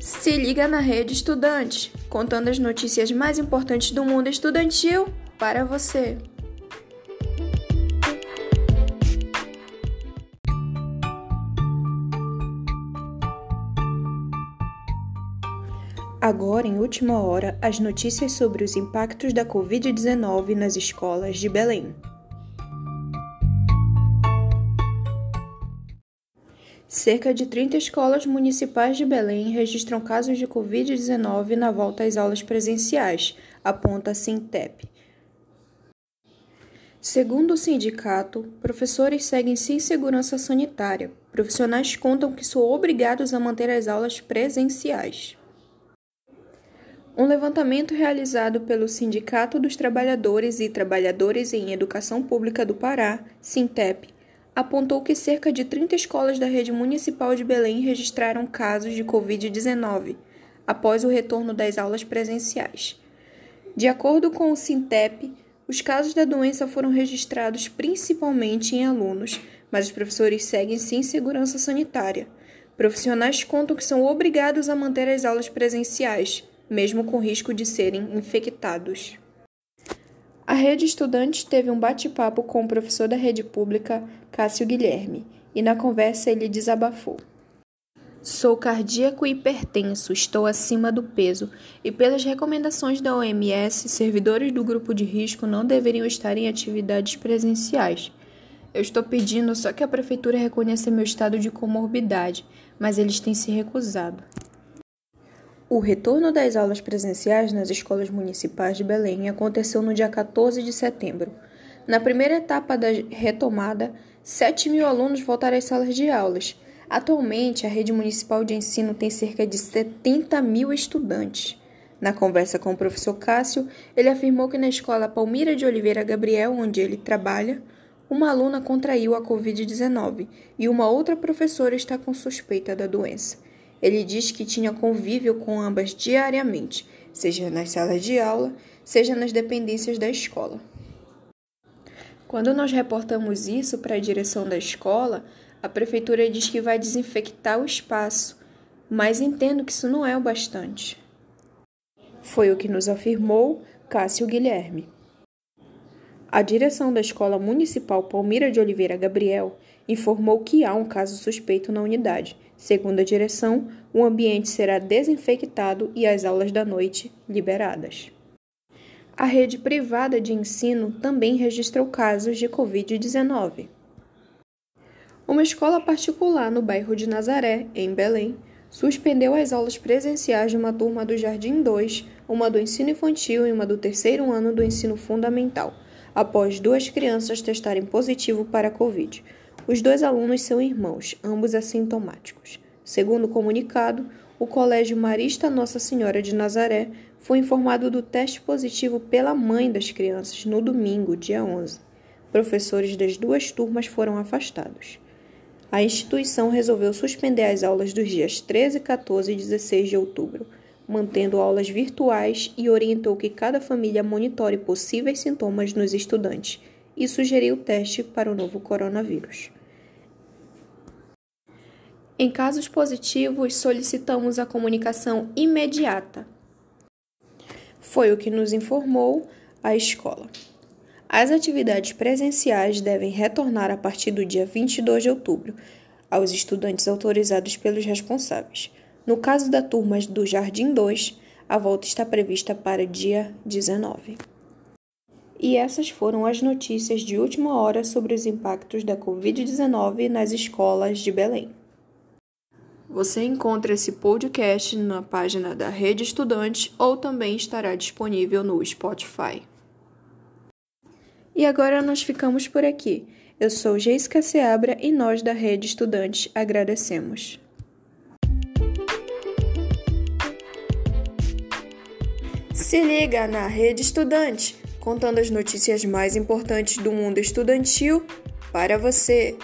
Se liga na Rede Estudante, contando as notícias mais importantes do mundo estudantil para você. Agora, em última hora, as notícias sobre os impactos da Covid-19 nas escolas de Belém. Cerca de 30 escolas municipais de Belém registram casos de Covid-19 na volta às aulas presenciais, aponta a Sintep. Segundo o sindicato, professores seguem sem segurança sanitária. Profissionais contam que são obrigados a manter as aulas presenciais. Um levantamento realizado pelo Sindicato dos Trabalhadores e Trabalhadores em Educação Pública do Pará, Sintep, apontou que cerca de 30 escolas da rede municipal de Belém registraram casos de Covid-19 após o retorno das aulas presenciais. De acordo com o Sintep, os casos da doença foram registrados principalmente em alunos, mas os professores seguem sem segurança sanitária. Profissionais contam que são obrigados a manter as aulas presenciais mesmo com risco de serem infectados. A rede estudante teve um bate-papo com o professor da rede pública, Cássio Guilherme, e na conversa ele desabafou. Sou cardíaco e hipertenso, estou acima do peso e, pelas recomendações da OMS, servidores do grupo de risco não deveriam estar em atividades presenciais. Eu estou pedindo só que a prefeitura reconheça meu estado de comorbidade, mas eles têm se recusado. O retorno das aulas presenciais nas escolas municipais de Belém aconteceu no dia 14 de setembro. Na primeira etapa da retomada, 7 mil alunos voltaram às salas de aulas. Atualmente, a rede municipal de ensino tem cerca de 70 mil estudantes. Na conversa com o professor Cássio, ele afirmou que na escola Palmira de Oliveira Gabriel, onde ele trabalha, uma aluna contraiu a Covid-19 e uma outra professora está com suspeita da doença. Ele diz que tinha convívio com ambas diariamente, seja nas salas de aula, seja nas dependências da escola. Quando nós reportamos isso para a direção da escola, a prefeitura diz que vai desinfectar o espaço, mas entendo que isso não é o bastante. Foi o que nos afirmou Cássio Guilherme. A direção da Escola Municipal Palmira de Oliveira Gabriel informou que há um caso suspeito na unidade. Segundo a direção, o ambiente será desinfectado e as aulas da noite liberadas. A rede privada de ensino também registrou casos de Covid-19. Uma escola particular no bairro de Nazaré, em Belém, suspendeu as aulas presenciais de uma turma do Jardim 2, uma do ensino infantil e uma do terceiro ano do ensino fundamental após duas crianças testarem positivo para a Covid. Os dois alunos são irmãos, ambos assintomáticos. Segundo o comunicado, o Colégio Marista Nossa Senhora de Nazaré foi informado do teste positivo pela mãe das crianças no domingo, dia 11. Professores das duas turmas foram afastados. A instituição resolveu suspender as aulas dos dias 13, 14 e 16 de outubro mantendo aulas virtuais e orientou que cada família monitore possíveis sintomas nos estudantes e sugeriu o teste para o novo coronavírus. Em casos positivos, solicitamos a comunicação imediata. Foi o que nos informou a escola. As atividades presenciais devem retornar a partir do dia 22 de outubro aos estudantes autorizados pelos responsáveis. No caso da turma do Jardim 2, a volta está prevista para dia 19. E essas foram as notícias de última hora sobre os impactos da Covid-19 nas escolas de Belém. Você encontra esse podcast na página da Rede Estudante ou também estará disponível no Spotify. E agora nós ficamos por aqui. Eu sou Geisca Seabra e nós da Rede Estudante agradecemos. Se liga na Rede Estudante, contando as notícias mais importantes do mundo estudantil para você.